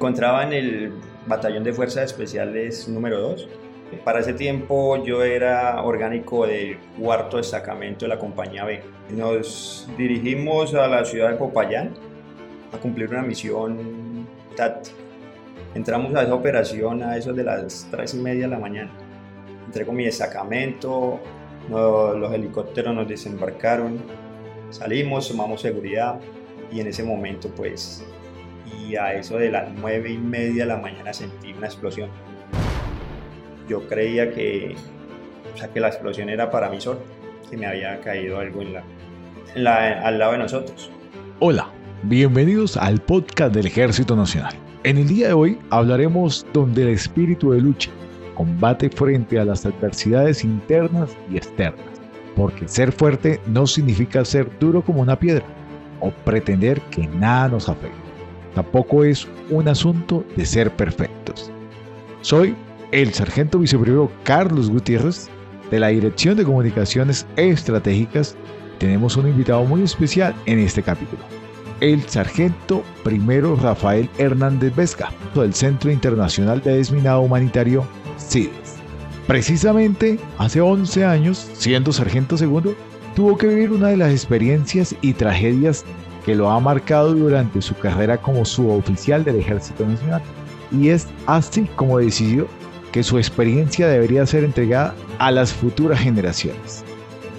encontraba en el Batallón de Fuerzas Especiales número 2. Para ese tiempo yo era orgánico del cuarto destacamento de la compañía B. Nos dirigimos a la ciudad de Popayán a cumplir una misión táctica. Entramos a esa operación a eso de las 3 y media de la mañana. Entré con mi destacamento, los helicópteros nos desembarcaron, salimos, tomamos seguridad y en ese momento pues y a eso de las nueve y media de la mañana sentí una explosión. Yo creía que, o sea, que la explosión era para mí solo, que me había caído algo en la, la, al lado de nosotros. Hola, bienvenidos al podcast del Ejército Nacional. En el día de hoy hablaremos donde el espíritu de lucha combate frente a las adversidades internas y externas, porque ser fuerte no significa ser duro como una piedra o pretender que nada nos afecte. Tampoco es un asunto de ser perfectos. Soy el sargento viceprimero Carlos Gutiérrez de la Dirección de Comunicaciones Estratégicas. Tenemos un invitado muy especial en este capítulo. El sargento primero Rafael Hernández Vesca, del Centro Internacional de Desminado Humanitario CIDES. Precisamente hace 11 años, siendo sargento segundo, tuvo que vivir una de las experiencias y tragedias que lo ha marcado durante su carrera como suboficial del Ejército Nacional. Y es así como decidió que su experiencia debería ser entregada a las futuras generaciones.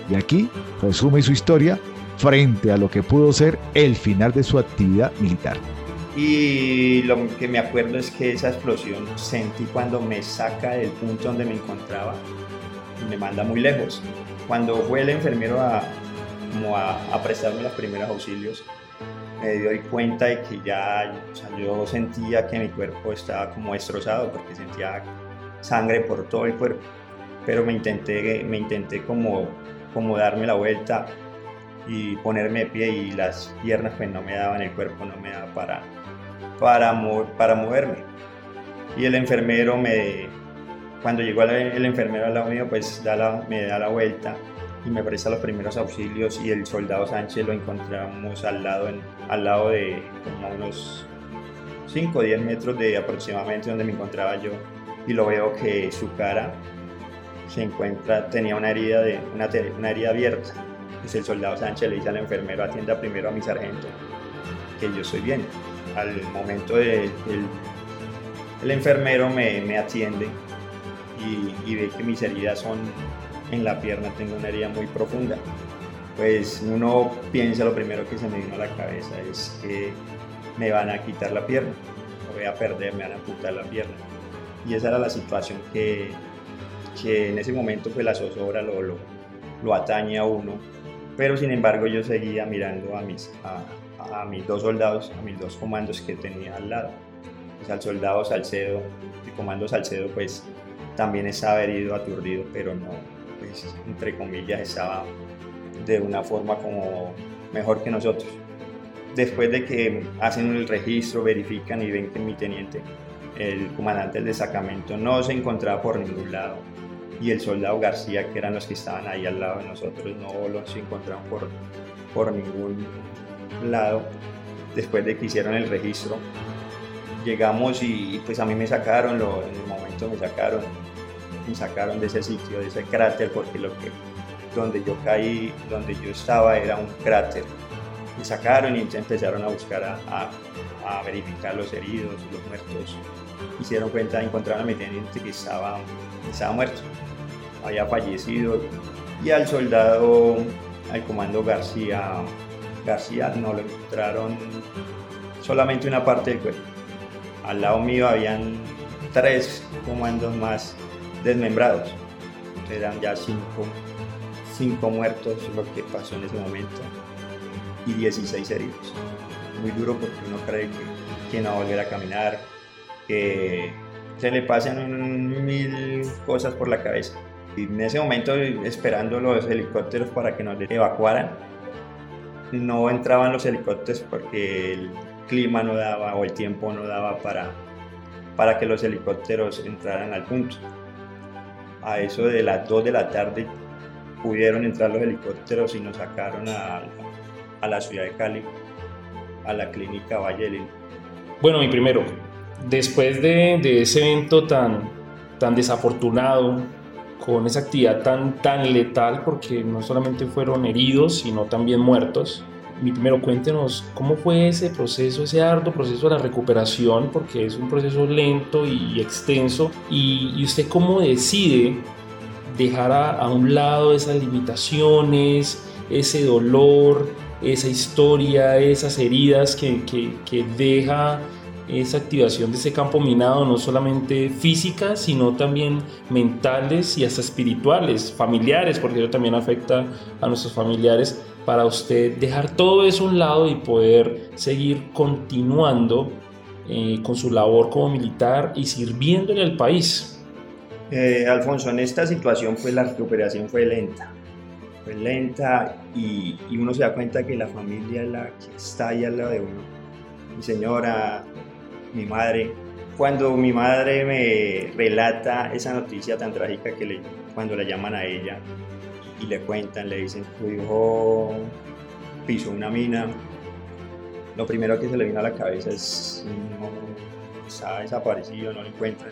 Y aquí resume su historia frente a lo que pudo ser el final de su actividad militar. Y lo que me acuerdo es que esa explosión sentí cuando me saca del punto donde me encontraba y me manda muy lejos. Cuando fue el enfermero a, como a, prestarme los primeros auxilios, me doy cuenta de que ya yo sentía que mi cuerpo estaba como destrozado porque sentía sangre por todo el cuerpo, pero me intenté, me intenté como, como darme la vuelta y ponerme de pie y las piernas pues no me daban, el cuerpo no me daba para, para, para moverme. Y el enfermero me, cuando llegó el enfermero al lado mío, pues da me da la vuelta y me presta los primeros auxilios y el soldado Sánchez lo encontramos al lado, al lado de como unos 5 o 10 metros de aproximadamente donde me encontraba yo y lo veo que su cara se encuentra, tenía una herida, una, herida abierta. Entonces el soldado Sánchez le dice al enfermero, atienda primero a mi sargento, que yo estoy bien. Al momento del el enfermero me, me atiende y, ve que mis heridas son en la pierna tengo una herida muy profunda. Pues uno piensa, lo primero que se me vino a la cabeza es que me van a quitar la pierna, voy a perder, me van a amputar la pierna. Y esa era la situación que, que en ese momento pues la zozobra lo, lo, atañe a uno. Pero sin embargo yo seguía mirando a mis, a mis dos soldados, a mis dos comandos que tenía al lado. Pues al soldado Salcedo, el comando Salcedo pues también estaba herido, aturdido, pero no, pues, entre comillas, estaba de una forma como mejor que nosotros. Después de que hacen el registro, verifican y ven que mi teniente, el comandante del destacamento, no se encontraba por ningún lado y el soldado García, que eran los que estaban ahí al lado de nosotros, no los encontraron por, por ningún lado. Después de que hicieron el registro, llegamos y pues a mí me sacaron, lo, en el momento me sacaron, me sacaron de ese sitio, de ese cráter, porque lo que, donde yo caí, donde yo estaba era un cráter. Me sacaron y empezaron a buscar, a, a, verificar los heridos, los muertos. Hicieron cuenta, encontraron a mi teniente que estaba, estaba muerto, había fallecido. Y al soldado, al comando García, García no lo encontraron solamente una parte del cuerpo. Al lado mío habían tres comandos más desmembrados. Eran ya cinco, cinco muertos lo que pasó en ese momento y 16 heridos. Muy duro porque uno cree que, que no va a volver a caminar, que se le pasan mil cosas por la cabeza. Y en ese momento, esperando los helicópteros para que nos evacuaran, no entraban los helicópteros porque el clima no daba o el tiempo no daba para, para que los helicópteros entraran al punto. A eso de las 2 de la tarde pudieron entrar los helicópteros y nos sacaron a, a la ciudad de Cali, a la clínica Valle Bueno, mi primero, después de, de, ese evento tan, tan desafortunado, con esa actividad tan, tan letal, porque no solamente fueron heridos, sino también muertos, mi primero cuéntenos cómo fue ese proceso, ese arduo proceso de la recuperación, porque es un proceso lento y extenso, y, y usted cómo decide dejar a, un lado esas limitaciones, ese dolor, esa historia, esas heridas que, que deja esa activación de ese campo minado, no solamente física, sino también mentales y hasta espirituales, familiares, porque eso también afecta a nuestros familiares, para usted dejar todo eso a un lado y poder seguir continuando eh, con su labor como militar y sirviéndole al país. Eh, Alfonso, en esta situación pues la recuperación fue lenta, fue lenta y, y, uno se da cuenta que la familia es la que está ahí al lado de uno. Mi señora, mi madre. Cuando mi madre me relata esa noticia tan trágica que le, cuando la llaman a ella y le cuentan, le dicen, tu hijo pisó una mina, lo primero que se le viene a la cabeza es, no, está desaparecido, no lo encuentran.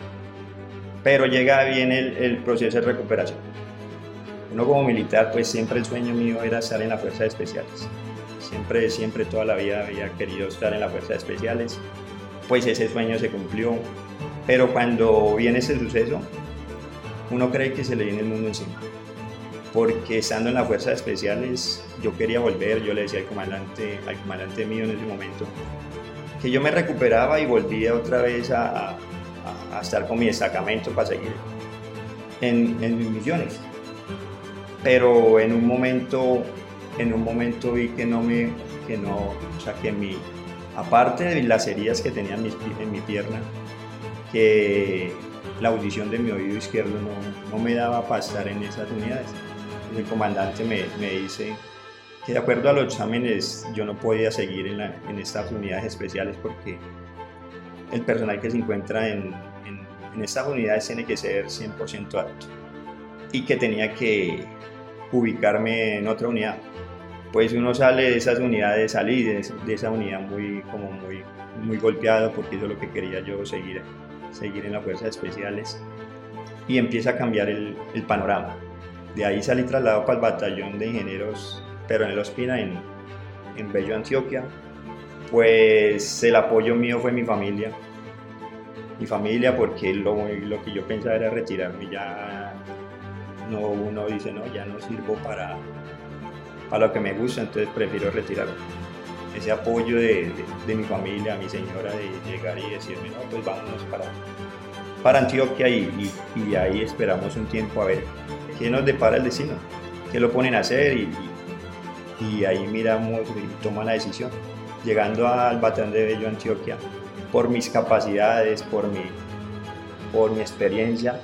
Pero llega bien el, el proceso de recuperación. Uno como militar, pues siempre el sueño mío era estar en las fuerzas especiales. Siempre, siempre, toda la vida había querido estar en las fuerzas especiales pues ese sueño se cumplió. Pero cuando viene ese suceso, uno cree que se le viene el mundo encima. Porque estando en las fuerzas especiales, yo quería volver, yo le decía al comandante, al comandante mío en ese momento, que yo me recuperaba y volvía otra vez a, a, a estar con mi destacamento para seguir en, en, mis misiones. Pero en un momento, en un momento vi que no me, que no, o sea, que mi, aparte de las heridas que tenía en mi, en mi pierna, que la audición de mi oído izquierdo no, no me daba para estar en esas unidades. El comandante me, me, dice que de acuerdo a los exámenes yo no podía seguir en, en estas unidades especiales porque el personal que se encuentra en, en, estas unidades tiene que ser 100% alto y que tenía que ubicarme en otra unidad pues uno sale de esas unidades, salí de, de, esa unidad muy, como muy, muy golpeado porque eso es lo que quería yo seguir, seguir en las fuerzas especiales y empieza a cambiar el, panorama. De ahí salí trasladado para el batallón de ingenieros, pero en el Ospina, en, en Bello, Antioquia. Pues el apoyo mío fue mi familia, mi familia porque lo, lo que yo pensaba era retirarme, ya no, uno dice, no, ya no sirvo para, a lo que me gusta, entonces prefiero retirarme. Ese apoyo de, de, mi familia, mi señora, de llegar y decirme, no, pues vámonos para, para Antioquia y, y, y ahí esperamos un tiempo a ver qué nos depara el destino, qué lo ponen a hacer y, y ahí miramos y toman la decisión. Llegando al batallón de Bello Antioquia, por mis capacidades, por mi, por mi experiencia,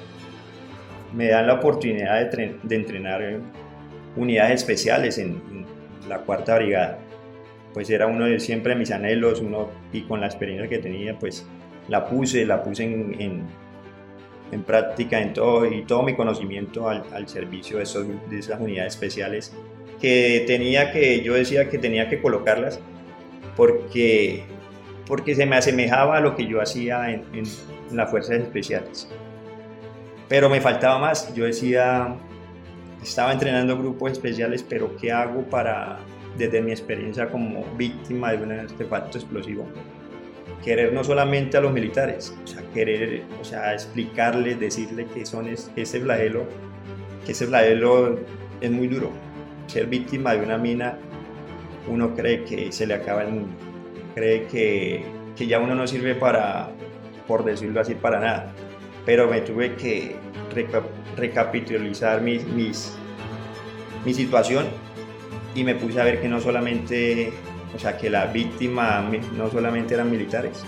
me dan la oportunidad de, de entrenar unidades especiales en, en, la cuarta brigada. Pues era uno de siempre mis anhelos, uno y con la experiencia que tenía, pues la puse, la puse en, en, en práctica en todo y todo mi conocimiento al, al servicio de, esos, de, esas unidades especiales que tenía que, yo decía que tenía que colocarlas porque, porque se me asemejaba a lo que yo hacía en, en, en las fuerzas especiales. Pero me faltaba más, yo decía, estaba entrenando grupos especiales, pero ¿qué hago para, desde mi experiencia como víctima de un artefacto explosivo, querer no solamente a los militares, o sea, querer, o sea, explicarles, decirles que son es, ese flagelo, que ese flagelo es muy duro. Ser víctima de una mina, uno cree que se le acaba el mundo, cree que, que ya uno no sirve para, por decirlo así, para nada. Pero me tuve que recapitalizar mis, mis, mi situación y me puse a ver que no solamente, o sea, que la víctima no solamente eran militares.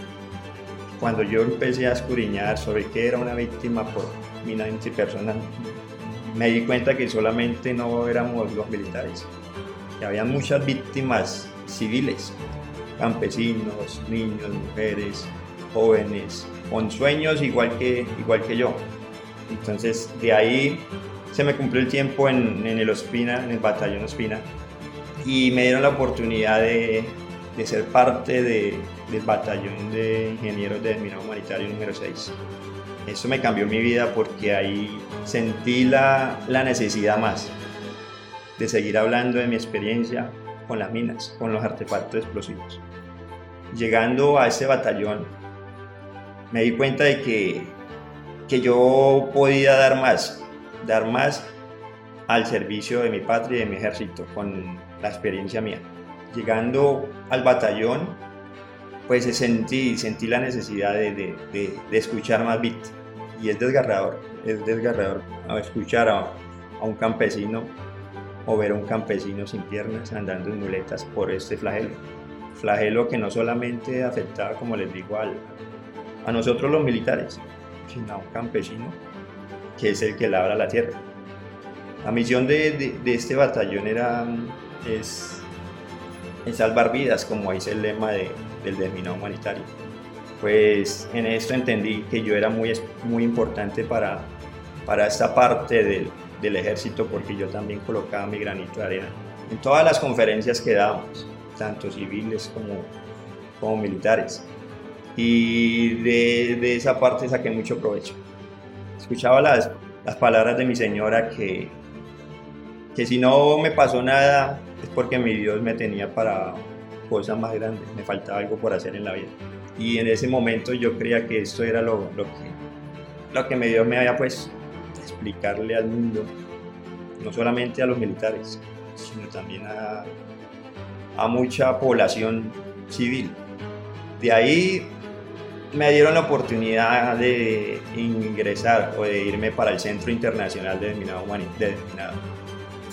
Cuando yo empecé a escudriñar sobre qué era una víctima por mina personas, me di cuenta que solamente no éramos los militares, que había muchas víctimas civiles, campesinos, niños, mujeres, jóvenes, con sueños igual que, igual que yo. Entonces, de ahí se me cumplió el tiempo en, en, el Ospina, en el batallón Ospina, y me dieron la oportunidad de, de ser parte de, del batallón de ingenieros de desminado humanitario número 6. Eso me cambió mi vida porque ahí sentí la, la necesidad más de seguir hablando de mi experiencia con las minas, con los artefactos explosivos. Llegando a ese batallón, me di cuenta de que, que yo podía dar más, dar más al servicio de mi patria y de mi ejército con la experiencia mía. Llegando al batallón, pues sentí, sentí la necesidad de, de, escuchar más beat. Y es desgarrador, es desgarrador escuchar a, a un campesino o ver a un campesino sin piernas andando en muletas por este flagelo. Flagelo que no solamente afectaba, como les digo, al, a nosotros los militares, campesino que es el que labra la tierra. La misión de, este batallón era es, salvar vidas, como dice el lema de, del desminado humanitario. Pues en esto entendí que yo era muy, muy importante para, para esta parte del, del ejército porque yo también colocaba mi granito de arena en todas las conferencias que dábamos, tanto civiles como, como militares. Y de, de, esa parte saqué mucho provecho. Escuchaba las, las palabras de mi señora que, que si no me pasó nada es porque mi Dios me tenía para cosas más grandes, me faltaba algo por hacer en la vida. Y en ese momento yo creía que esto era lo, lo que, lo que mi Dios me había puesto, explicarle al mundo, no solamente a los militares, sino también a, a mucha población civil. De ahí me dieron la oportunidad de ingresar o de irme para el Centro Internacional de Desminado, de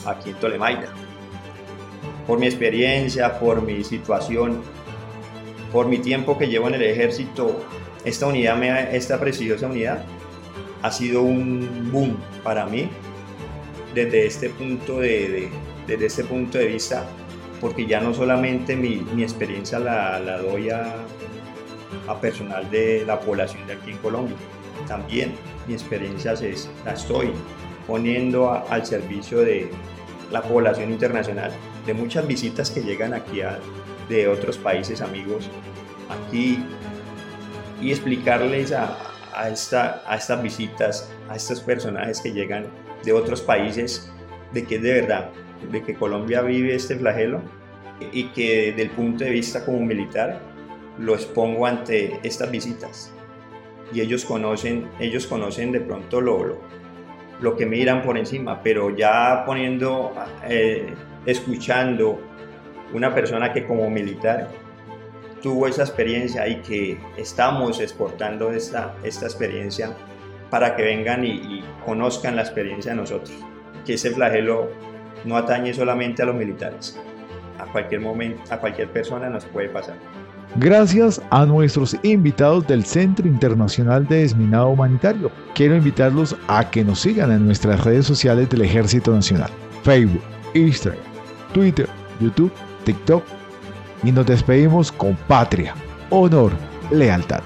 aquí en Tolemaida. Por mi experiencia, por mi situación, por mi tiempo que llevo en el ejército, esta unidad, esta preciosa unidad, ha sido un boom para mí desde este punto de, desde este punto de vista, porque ya no solamente mi, mi experiencia la, la doy a, a, personal de la población de aquí en Colombia, también mi experiencia se, la estoy poniendo al servicio de, la población internacional, de muchas visitas que llegan aquí de otros países amigos aquí y explicarles a, a, esta, a estas visitas, a estos personajes que llegan de otros países, de que es de verdad, de que Colombia vive este flagelo y que desde el punto de vista como militar lo expongo ante estas visitas. Y ellos conocen, ellos conocen de pronto lo, lo que miran por encima, pero ya poniendo, eh, escuchando una persona que como militar tuvo esa experiencia y que estamos exportando esta, esta experiencia para que vengan y, conozcan la experiencia de nosotros, que ese flagelo no atañe solamente a los militares, a cualquier momento, a cualquier persona nos puede pasar. Gracias a nuestros invitados del Centro Internacional de Desminado Humanitario. Quiero invitarlos a que nos sigan en nuestras redes sociales del Ejército Nacional. Facebook, Instagram, Twitter, YouTube, TikTok. Y nos despedimos con patria, honor, lealtad.